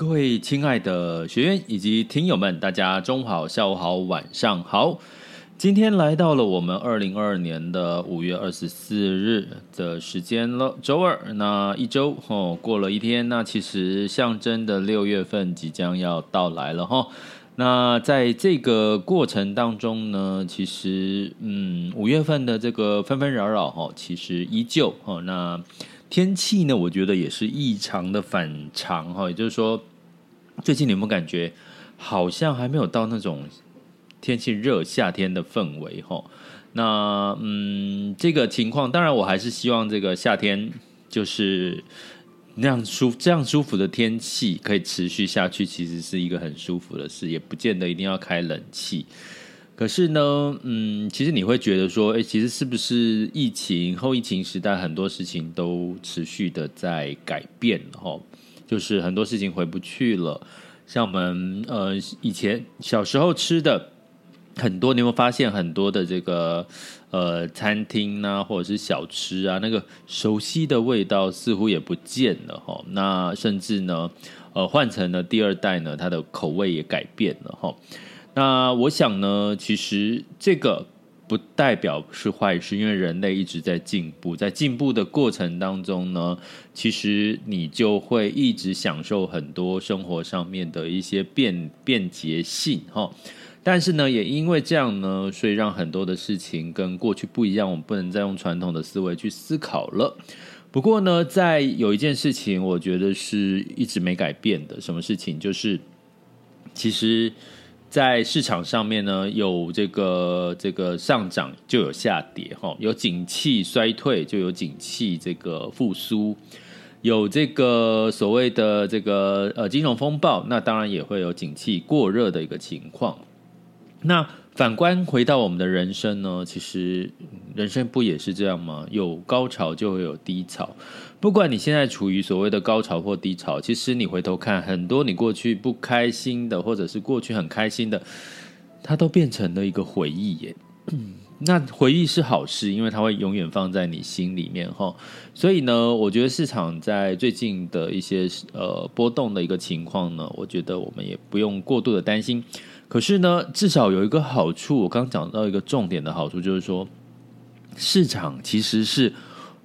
各位亲爱的学员以及听友们，大家中午好、下午好、晚上好。今天来到了我们二零二二年的五月二十四日的时间了，周二。那一周哦，过了一天，那其实象征的六月份即将要到来了哈。那在这个过程当中呢，其实嗯，五月份的这个纷纷扰扰哈，其实依旧哈。那天气呢，我觉得也是异常的反常哈，也就是说。最近你有没有感觉好像还没有到那种天气热夏天的氛围哈？那嗯，这个情况当然我还是希望这个夏天就是那样舒这样舒服的天气可以持续下去，其实是一个很舒服的事，也不见得一定要开冷气。可是呢，嗯，其实你会觉得说，哎，其实是不是疫情后疫情时代很多事情都持续的在改变哈？就是很多事情回不去了，像我们呃以前小时候吃的很多，你有没有发现很多的这个呃餐厅啊，或者是小吃啊，那个熟悉的味道似乎也不见了哈。那甚至呢，呃换成了第二代呢，它的口味也改变了哈。那我想呢，其实这个。不代表是坏事，因为人类一直在进步，在进步的过程当中呢，其实你就会一直享受很多生活上面的一些便便捷性哈。但是呢，也因为这样呢，所以让很多的事情跟过去不一样，我们不能再用传统的思维去思考了。不过呢，在有一件事情，我觉得是一直没改变的，什么事情？就是其实。在市场上面呢，有这个这个上涨就有下跌哈，有景气衰退就有景气这个复苏，有这个所谓的这个呃金融风暴，那当然也会有景气过热的一个情况。那反观回到我们的人生呢，其实人生不也是这样吗？有高潮就会有低潮。不管你现在处于所谓的高潮或低潮，其实你回头看，很多你过去不开心的，或者是过去很开心的，它都变成了一个回忆耶。那回忆是好事，因为它会永远放在你心里面哈。所以呢，我觉得市场在最近的一些呃波动的一个情况呢，我觉得我们也不用过度的担心。可是呢，至少有一个好处，我刚讲到一个重点的好处，就是说市场其实是。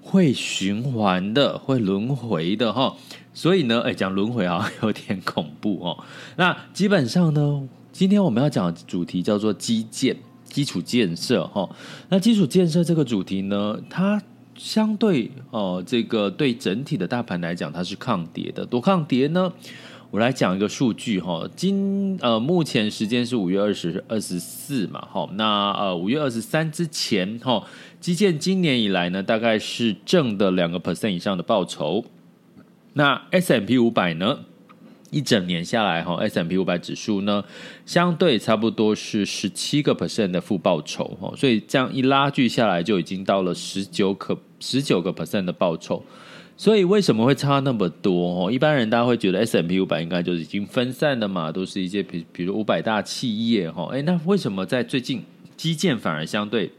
会循环的，会轮回的哈，所以呢，哎，讲轮回啊有点恐怖哦。那基本上呢，今天我们要讲的主题叫做基建、基础建设哈。那基础建设这个主题呢，它相对哦，这个对整体的大盘来讲，它是抗跌的。多抗跌呢？我来讲一个数据哈，今呃目前时间是五月二十二十四嘛，哈，那呃五月二十三之前哈，基建今年以来呢，大概是正的两个 percent 以上的报酬。那 S M P 五百呢，一整年下来哈，S M P 五百指数呢，相对差不多是十七个 percent 的负报酬哈，所以这样一拉锯下来，就已经到了十九可十九个 percent 的报酬。所以为什么会差那么多？一般人大家会觉得 S M P 五百应该就是已经分散的嘛，都是一些比比如五百大企业哈。哎，那为什么在最近基建反而相对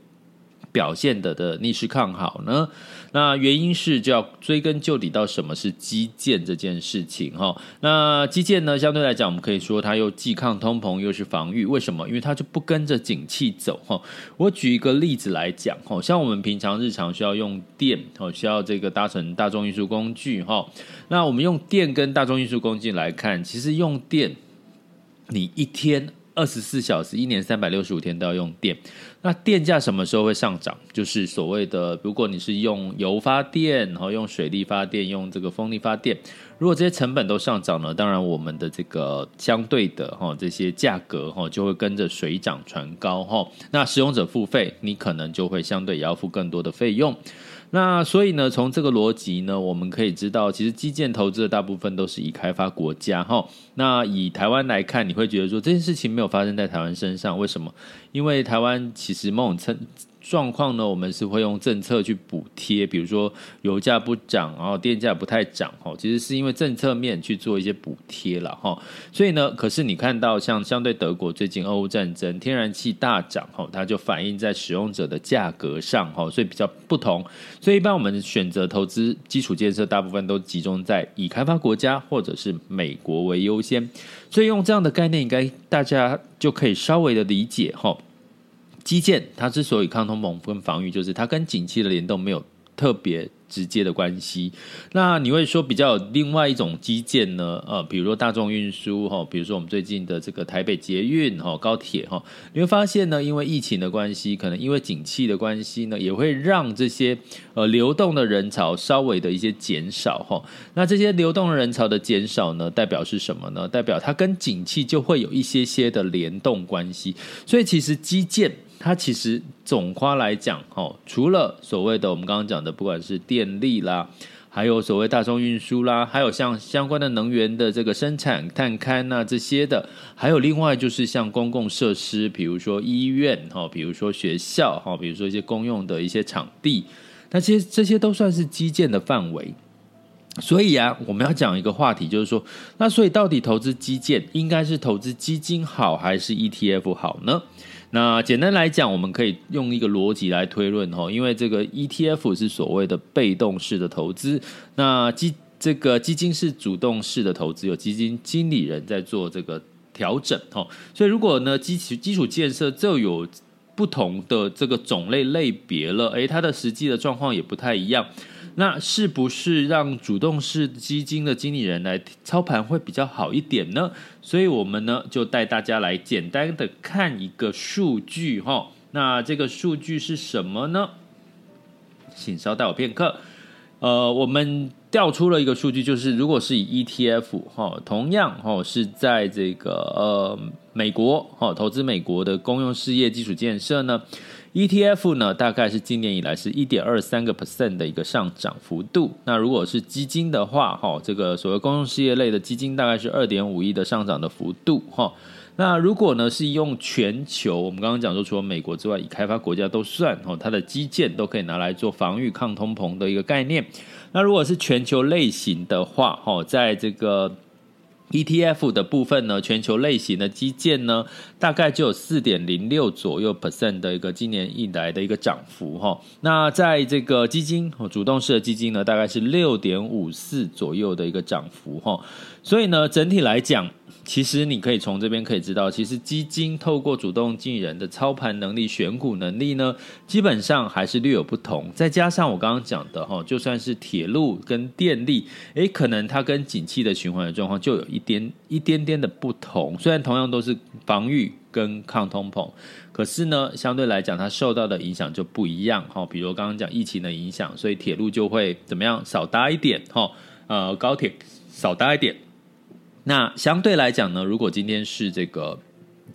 表现的的逆势看好呢？那原因是就要追根究底到什么是基建这件事情哈。那基建呢，相对来讲，我们可以说它又既抗通膨又是防御。为什么？因为它就不跟着景气走哈。我举一个例子来讲哈，像我们平常日常需要用电哦，需要这个搭乘大众运输工具哈。那我们用电跟大众运输工具来看，其实用电，你一天。二十四小时，一年三百六十五天都要用电。那电价什么时候会上涨？就是所谓的，如果你是用油发电，然后用水力发电，用这个风力发电，如果这些成本都上涨了，当然我们的这个相对的哈这些价格哈就会跟着水涨船高哈。那使用者付费，你可能就会相对也要付更多的费用。那所以呢，从这个逻辑呢，我们可以知道，其实基建投资的大部分都是以开发国家哈。那以台湾来看，你会觉得说这件事情没有发生在台湾身上，为什么？因为台湾其实某种程状况呢，我们是会用政策去补贴，比如说油价不涨，然后电价不太涨，哈，其实是因为政策面去做一些补贴了，哈。所以呢，可是你看到像相对德国最近俄乌战争，天然气大涨，哈，它就反映在使用者的价格上，哈，所以比较不同。所以一般我们选择投资基础建设，大部分都集中在已开发国家或者是美国为优先。所以用这样的概念，应该大家就可以稍微的理解，哈。基建它之所以抗通膨跟防御，就是它跟景气的联动没有特别直接的关系。那你会说比较有另外一种基建呢？呃，比如说大众运输哈，比如说我们最近的这个台北捷运哈、高铁哈，你会发现呢，因为疫情的关系，可能因为景气的关系呢，也会让这些呃流动的人潮稍微的一些减少哈。那这些流动的人潮的减少呢，代表是什么呢？代表它跟景气就会有一些些的联动关系。所以其实基建。它其实总括来讲，哦，除了所谓的我们刚刚讲的，不管是电力啦，还有所谓大众运输啦，还有像相关的能源的这个生产、探勘呐这些的，还有另外就是像公共设施，比如说医院，哈，比如说学校，哈，比如说一些公用的一些场地，那其实这些都算是基建的范围。所以啊，我们要讲一个话题，就是说，那所以到底投资基建应该是投资基金好，还是 ETF 好呢？那简单来讲，我们可以用一个逻辑来推论哈，因为这个 ETF 是所谓的被动式的投资，那基这个基金是主动式的投资，有基金经理人在做这个调整哈，所以如果呢基础基础建设就有不同的这个种类类别了，诶，它的实际的状况也不太一样。那是不是让主动式基金的经理人来操盘会比较好一点呢？所以我们呢就带大家来简单的看一个数据哈。那这个数据是什么呢？请稍待我片刻。呃，我们调出了一个数据，就是如果是以 ETF 哈，同样哈是在这个呃美国哈投资美国的公用事业基础建设呢。ETF 呢，大概是今年以来是一点二三个 percent 的一个上涨幅度。那如果是基金的话，哈，这个所谓公用事业类的基金，大概是二点五亿的上涨的幅度，哈。那如果呢是用全球，我们刚刚讲说，除了美国之外，以开发国家都算，哈，它的基建都可以拿来做防御抗通膨的一个概念。那如果是全球类型的话，哈，在这个。ETF 的部分呢，全球类型的基建呢，大概就有四点零六左右 percent 的一个今年以来的一个涨幅哈。那在这个基金主动式的基金呢，大概是六点五四左右的一个涨幅哈。所以呢，整体来讲。其实你可以从这边可以知道，其实基金透过主动经理人的操盘能力、选股能力呢，基本上还是略有不同。再加上我刚刚讲的哈，就算是铁路跟电力，诶，可能它跟景气的循环的状况就有一点一点点的不同。虽然同样都是防御跟抗通膨，可是呢，相对来讲它受到的影响就不一样哈。比如刚刚讲疫情的影响，所以铁路就会怎么样少搭一点哈，呃，高铁少搭一点。那相对来讲呢，如果今天是这个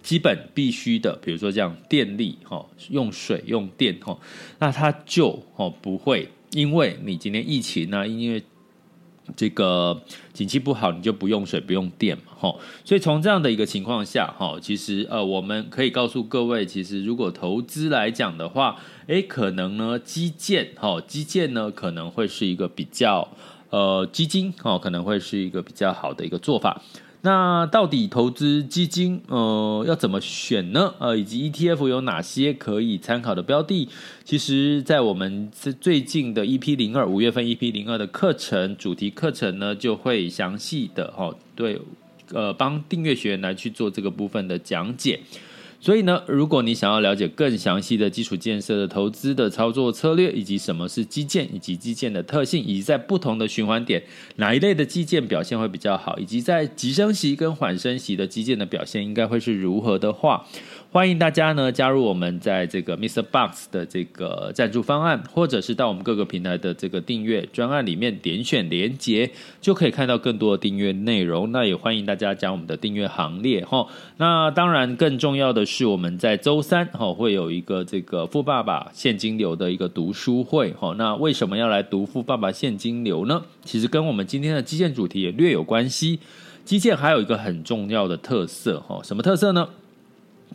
基本必须的，比如说这样电力哈，用水用电哈，那它就哦不会，因为你今天疫情呢，因为这个景气不好，你就不用水不用电嘛哈，所以从这样的一个情况下哈，其实呃我们可以告诉各位，其实如果投资来讲的话，诶，可能呢基建哈，基建呢可能会是一个比较。呃，基金哦，可能会是一个比较好的一个做法。那到底投资基金呃要怎么选呢？呃，以及 ETF 有哪些可以参考的标的？其实，在我们最近的 EP 零二五月份 EP 零二的课程主题课程呢，就会详细的哈对呃帮订阅学员来去做这个部分的讲解。所以呢，如果你想要了解更详细的基础建设的投资的操作策略，以及什么是基建，以及基建的特性，以及在不同的循环点哪一类的基建表现会比较好，以及在急升息跟缓升息的基建的表现应该会是如何的话。欢迎大家呢加入我们在这个 Mr. Box 的这个赞助方案，或者是到我们各个平台的这个订阅专案里面点选连结，就可以看到更多的订阅内容。那也欢迎大家加我们的订阅行列哈。那当然更重要的是，我们在周三哈会有一个这个富爸爸现金流的一个读书会哈。那为什么要来读富爸爸现金流呢？其实跟我们今天的基建主题也略有关系。基建还有一个很重要的特色哈，什么特色呢？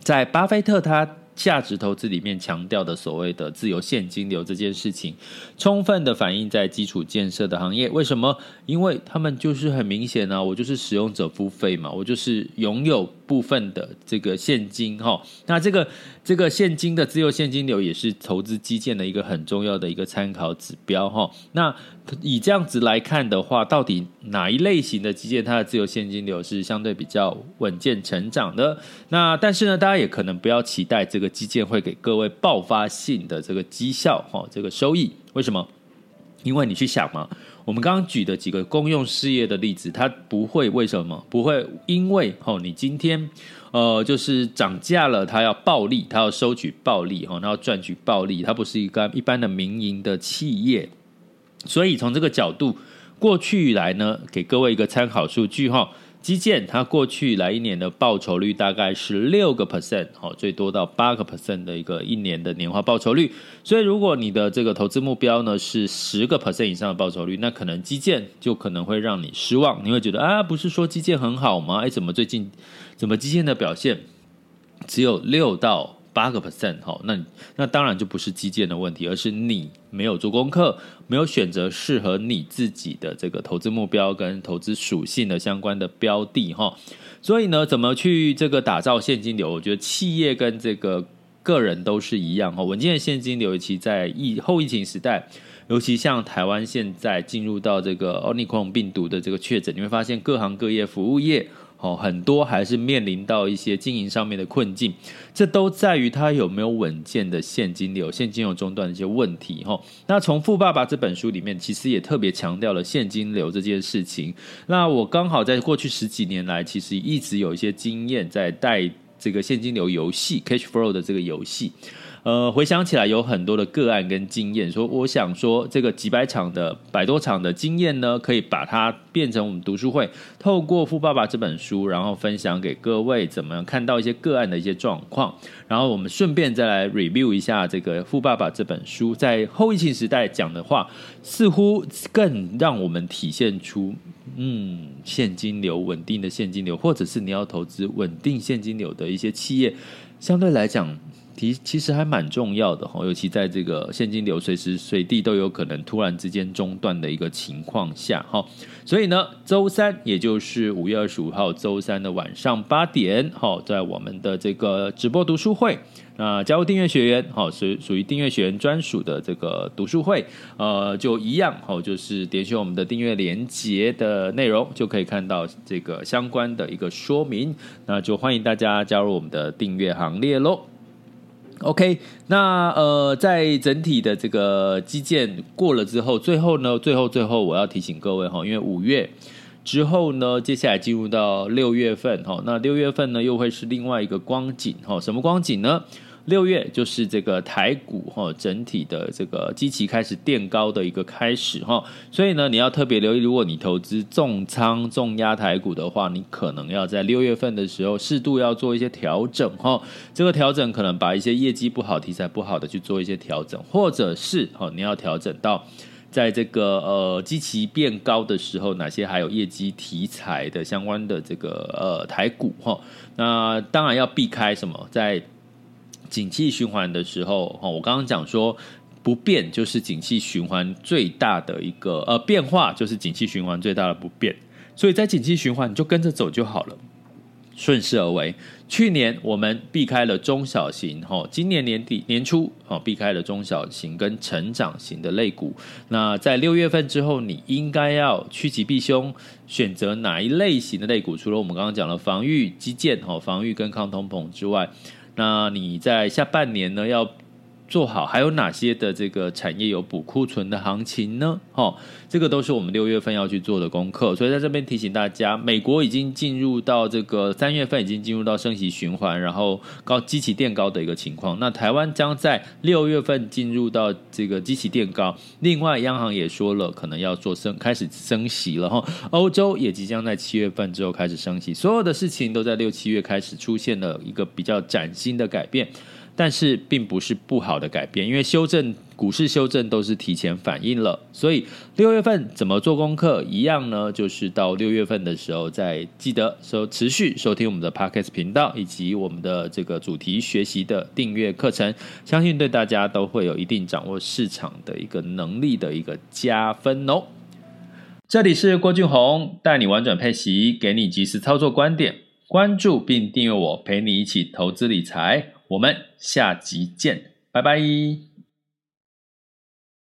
在巴菲特他价值投资里面强调的所谓的自由现金流这件事情，充分的反映在基础建设的行业。为什么？因为他们就是很明显啊，我就是使用者付费嘛，我就是拥有部分的这个现金哈。那这个这个现金的自由现金流也是投资基建的一个很重要的一个参考指标哈。那以这样子来看的话，到底哪一类型的基建它的自由现金流是相对比较稳健成长的？那但是呢，大家也可能不要期待这个基建会给各位爆发性的这个绩效哈，这个收益。为什么？因为你去想嘛，我们刚刚举的几个公用事业的例子，它不会为什么不会因为吼，你今天呃就是涨价了，它要暴利，它要收取暴利哈，它要赚取暴利，它不是一个一般的民营的企业。所以从这个角度，过去以来呢，给各位一个参考数据哈，基建它过去来一年的报酬率大概是六个 percent，好，最多到八个 percent 的一个一年的年化报酬率。所以如果你的这个投资目标呢是十个 percent 以上的报酬率，那可能基建就可能会让你失望，你会觉得啊，不是说基建很好吗？哎，怎么最近怎么基建的表现只有六到八个 percent 哈，那那当然就不是基建的问题，而是你没有做功课，没有选择适合你自己的这个投资目标跟投资属性的相关的标的哈。所以呢，怎么去这个打造现金流？我觉得企业跟这个个人都是一样哈。稳健的现金流，尤其在疫后疫情时代，尤其像台湾现在进入到这个奥密克戎病毒的这个确诊，你会发现各行各业服务业。哦，很多还是面临到一些经营上面的困境，这都在于它有没有稳健的现金流，现金流中断的一些问题。哈，那从《富爸爸》这本书里面，其实也特别强调了现金流这件事情。那我刚好在过去十几年来，其实一直有一些经验在带这个现金流游戏 （cash flow） 的这个游戏。呃，回想起来有很多的个案跟经验，说我想说这个几百场的百多场的经验呢，可以把它变成我们读书会，透过《富爸爸》这本书，然后分享给各位，怎么样看到一些个案的一些状况，然后我们顺便再来 review 一下这个《富爸爸》这本书，在后疫情时代讲的话，似乎更让我们体现出，嗯，现金流稳定的现金流，或者是你要投资稳定现金流的一些企业，相对来讲。其其实还蛮重要的哈，尤其在这个现金流随时随地都有可能突然之间中断的一个情况下哈，所以呢，周三也就是五月二十五号周三的晚上八点哈，在我们的这个直播读书会，那加入订阅学员哈，属属于订阅学员专属的这个读书会，呃，就一样哈，就是点选我们的订阅连接的内容，就可以看到这个相关的一个说明，那就欢迎大家加入我们的订阅行列喽。OK，那呃，在整体的这个基建过了之后，最后呢，最后最后我要提醒各位哈，因为五月之后呢，接下来进入到六月份哈，那六月份呢又会是另外一个光景哈，什么光景呢？六月就是这个台股哈，整体的这个基期开始垫高的一个开始哈，所以呢，你要特别留意，如果你投资重仓重压台股的话，你可能要在六月份的时候适度要做一些调整哈。这个调整可能把一些业绩不好、题材不好的去做一些调整，或者是哈，你要调整到在这个呃基期变高的时候，哪些还有业绩题材的相关的这个呃台股哈。那当然要避开什么在。景气循环的时候，哈，我刚刚讲说不变就是景气循环最大的一个呃变化，就是景气循环最大的不变。所以在景气循环，你就跟着走就好了。顺势而为。去年我们避开了中小型，哈，今年年底年初，哈，避开了中小型跟成长型的类股。那在六月份之后，你应该要趋吉避凶，选择哪一类型的类股？除了我们刚刚讲的防御基建，哈，防御跟抗通膨之外，那你在下半年呢要做好还有哪些的这个产业有补库存的行情呢？哦，这个都是我们六月份要去做的功课。所以在这边提醒大家，美国已经进入到这个三月份已经进入到升息循环，然后高基期垫高的一个情况。那台湾将在六月份进入到这个基期垫高。另外，央行也说了，可能要做升开始升息了哈。欧洲也即将在七月份之后开始升息，所有的事情都在六七月开始出现了一个比较崭新的改变。但是并不是不好的改变，因为修正股市修正都是提前反应了，所以六月份怎么做功课一样呢？就是到六月份的时候再记得收持续收听我们的 Podcast 频道以及我们的这个主题学习的订阅课程，相信对大家都会有一定掌握市场的一个能力的一个加分哦。这里是郭俊宏，带你玩转配息，给你及时操作观点，关注并订阅我，陪你一起投资理财。我们下集见，拜拜。